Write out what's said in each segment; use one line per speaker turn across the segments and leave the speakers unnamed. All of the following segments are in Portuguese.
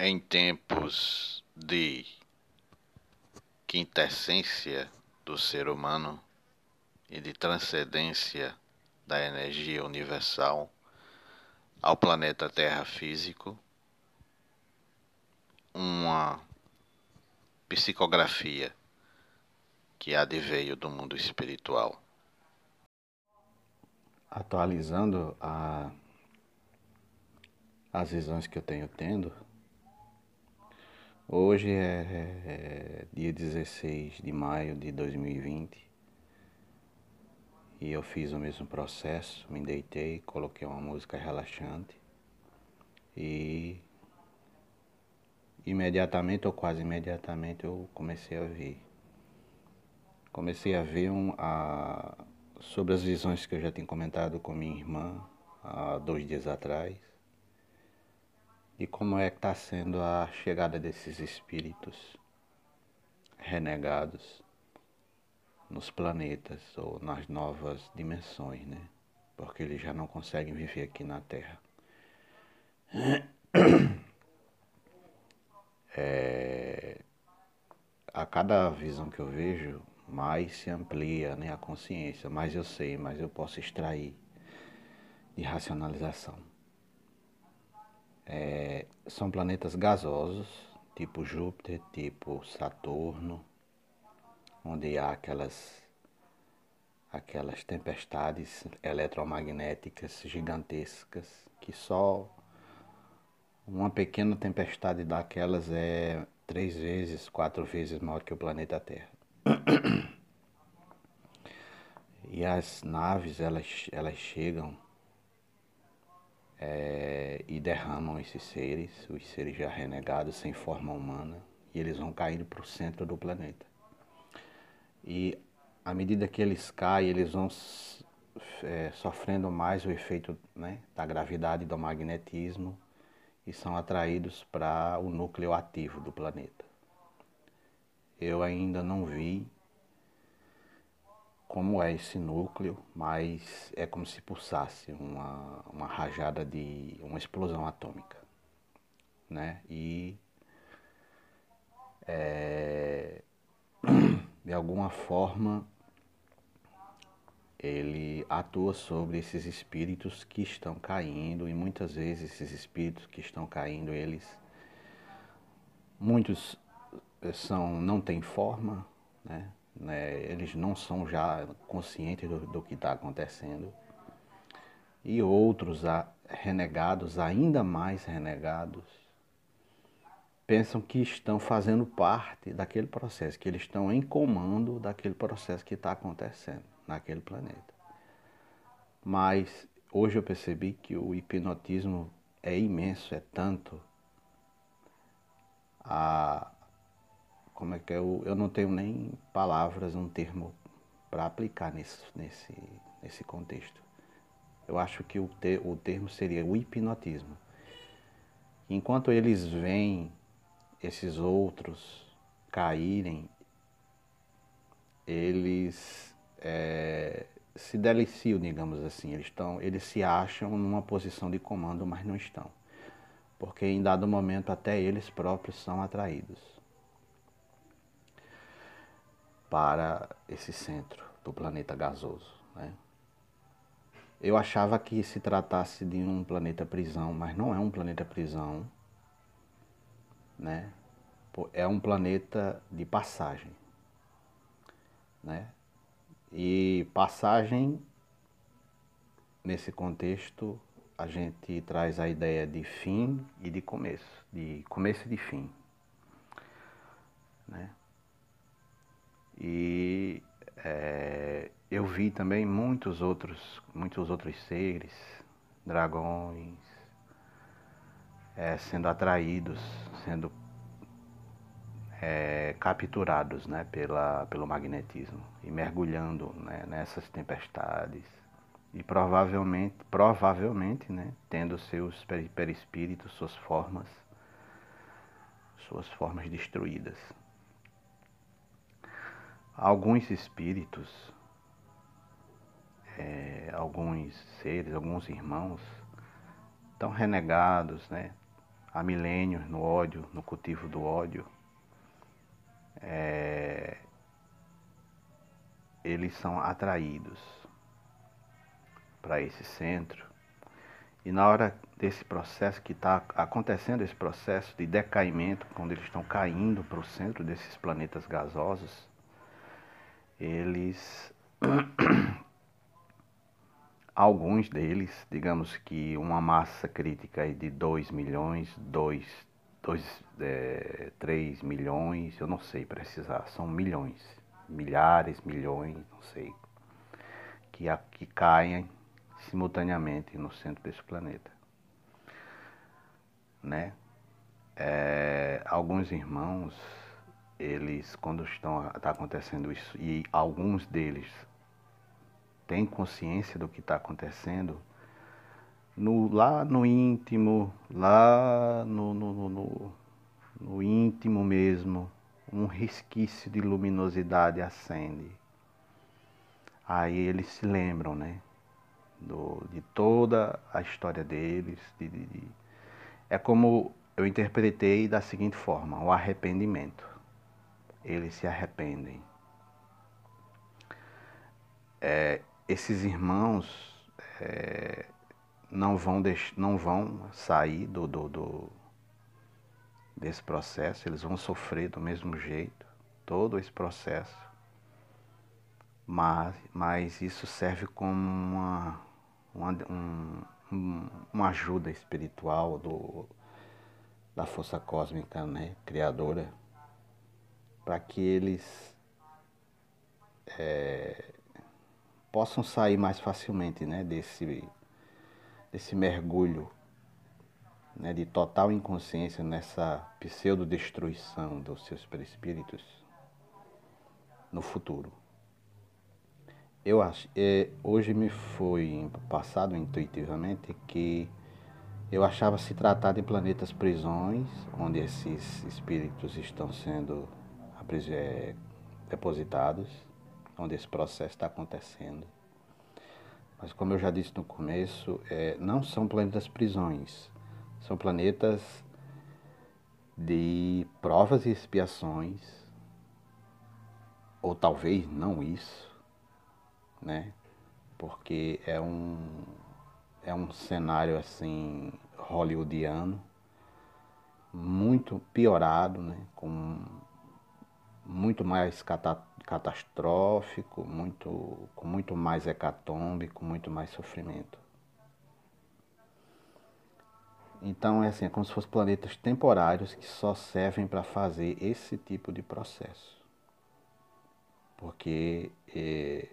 Em tempos de quintessência do ser humano e de transcendência da energia universal ao planeta Terra físico, uma psicografia que adveio do mundo espiritual.
Atualizando a, as visões que eu tenho tendo, Hoje é, é, dia 16 de maio de 2020 e eu fiz o mesmo processo, me deitei, coloquei uma música relaxante e imediatamente ou quase imediatamente eu comecei a ver. Comecei a ver um, a, sobre as visões que eu já tinha comentado com minha irmã há dois dias atrás e como é que está sendo a chegada desses espíritos renegados nos planetas ou nas novas dimensões, né? Porque eles já não conseguem viver aqui na Terra. É, a cada visão que eu vejo, mais se amplia né, a consciência, mais eu sei, mais eu posso extrair de racionalização. É, são planetas gasosos, tipo Júpiter, tipo Saturno, onde há aquelas, aquelas tempestades eletromagnéticas gigantescas que só uma pequena tempestade daquelas é três vezes, quatro vezes maior que o planeta Terra. E as naves, elas, elas chegam é, e derramam esses seres, os seres já renegados, sem forma humana, e eles vão caindo para o centro do planeta. E à medida que eles caem, eles vão é, sofrendo mais o efeito né, da gravidade e do magnetismo e são atraídos para o núcleo ativo do planeta. Eu ainda não vi como é esse núcleo, mas é como se pulsasse uma, uma rajada de uma explosão atômica, né? E é, de alguma forma ele atua sobre esses espíritos que estão caindo e muitas vezes esses espíritos que estão caindo eles muitos são não têm forma, né? Né, eles não são já conscientes do, do que está acontecendo. E outros renegados, ainda mais renegados, pensam que estão fazendo parte daquele processo, que eles estão em comando daquele processo que está acontecendo naquele planeta. Mas hoje eu percebi que o hipnotismo é imenso, é tanto a, como é que é, eu, eu não tenho nem palavras, um termo para aplicar nesse, nesse, nesse contexto. Eu acho que o, te, o termo seria o hipnotismo. Enquanto eles veem esses outros caírem, eles é, se deliciam, digamos assim. Eles, estão, eles se acham numa posição de comando, mas não estão. Porque em dado momento até eles próprios são atraídos para esse centro do planeta gasoso. Né? Eu achava que se tratasse de um planeta prisão, mas não é um planeta prisão, né? É um planeta de passagem, né? E passagem nesse contexto a gente traz a ideia de fim e de começo, de começo e de fim, né? E é, eu vi também muitos outros, muitos outros seres, dragões, é, sendo atraídos, sendo é, capturados né, pela, pelo magnetismo e mergulhando né, nessas tempestades. E provavelmente, provavelmente né, tendo seus perispíritos, suas formas, suas formas destruídas alguns espíritos, é, alguns seres, alguns irmãos estão renegados, né? há milênios no ódio, no cultivo do ódio, é, eles são atraídos para esse centro. E na hora desse processo que está acontecendo, esse processo de decaimento, quando eles estão caindo para o centro desses planetas gasosos, eles alguns deles, digamos que uma massa crítica de 2 milhões, 2, 2, é, 3 milhões, eu não sei precisar, são milhões, milhares, milhões, não sei, que, que caem simultaneamente no centro desse planeta. Né? É, alguns irmãos, eles, quando estão está acontecendo isso, e alguns deles tem consciência do que está acontecendo, no, lá no íntimo, lá no, no, no, no íntimo mesmo, um resquício de luminosidade acende. Aí eles se lembram, né? Do, de toda a história deles. De, de, de... É como eu interpretei da seguinte forma: o arrependimento. Eles se arrependem. É, esses irmãos é, não, vão deix, não vão sair do, do, do, desse processo, eles vão sofrer do mesmo jeito, todo esse processo. Mas, mas isso serve como uma, uma, um, uma ajuda espiritual do, da força cósmica né, criadora, para que eles é, possam sair mais facilmente né, desse, desse mergulho né, de total inconsciência nessa pseudo-destruição dos seus perispíritos no futuro. Eu acho, é, hoje me foi passado intuitivamente que eu achava se tratar de planetas prisões, onde esses espíritos estão sendo é, depositados onde esse processo está acontecendo. Mas como eu já disse no começo, é, não são planetas prisões, são planetas de provas e expiações, ou talvez não isso, né? Porque é um, é um cenário assim hollywoodiano, muito piorado, né? Com muito mais catastrófico, muito, com muito mais hecatombe, com muito mais sofrimento. Então é assim, é como se fossem planetas temporários que só servem para fazer esse tipo de processo. Porque eh,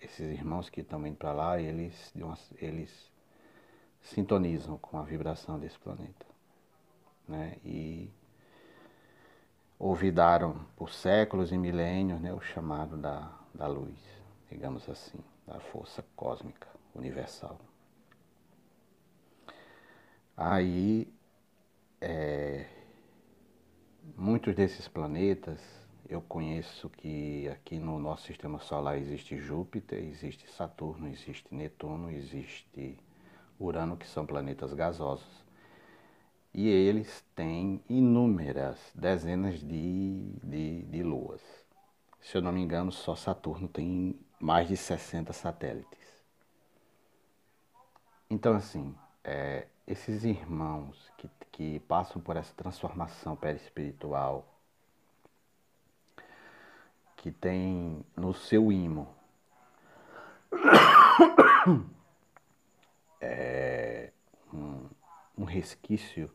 esses irmãos que estão indo para lá, eles, eles sintonizam com a vibração desse planeta. Né? E olvidaram por séculos e milênios né, o chamado da, da luz, digamos assim, da força cósmica universal. Aí, é, muitos desses planetas, eu conheço que aqui no nosso sistema solar existe Júpiter, existe Saturno, existe Netuno, existe Urano, que são planetas gasosos e eles têm inúmeras dezenas de, de, de luas. Se eu não me engano, só Saturno tem mais de 60 satélites. Então, assim, é, esses irmãos que, que passam por essa transformação perispiritual, que tem no seu imo é, um, um resquício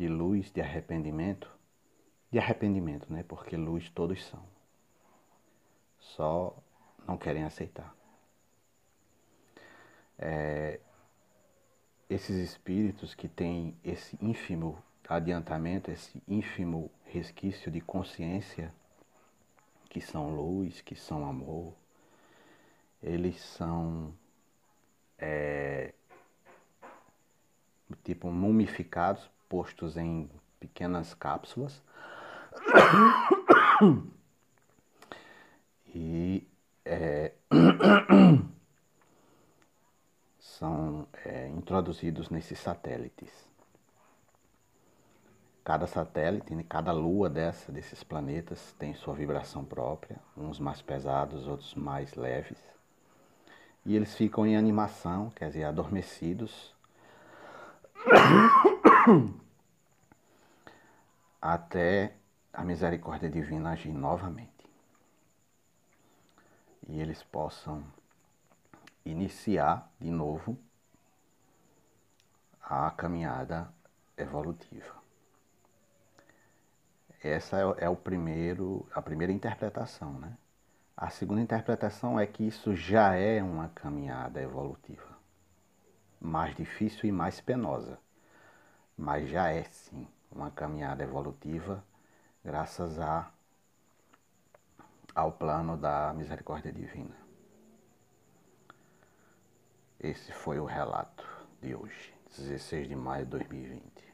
de luz, de arrependimento, de arrependimento, né? Porque luz todos são. Só não querem aceitar. É, esses espíritos que têm esse ínfimo adiantamento, esse ínfimo resquício de consciência, que são luz, que são amor, eles são é, tipo mumificados postos em pequenas cápsulas. E é, são é, introduzidos nesses satélites. Cada satélite, né, cada lua dessa, desses planetas tem sua vibração própria, uns mais pesados, outros mais leves. E eles ficam em animação, quer dizer, adormecidos, até a misericórdia divina agir novamente. E eles possam iniciar de novo a caminhada evolutiva. Essa é, é, o primeiro, a primeira interpretação, né? A segunda interpretação é que isso já é uma caminhada evolutiva, mais difícil e mais penosa, mas já é sim uma caminhada evolutiva graças a, ao plano da misericórdia divina. Esse foi o relato de hoje, 16 de maio de 2020.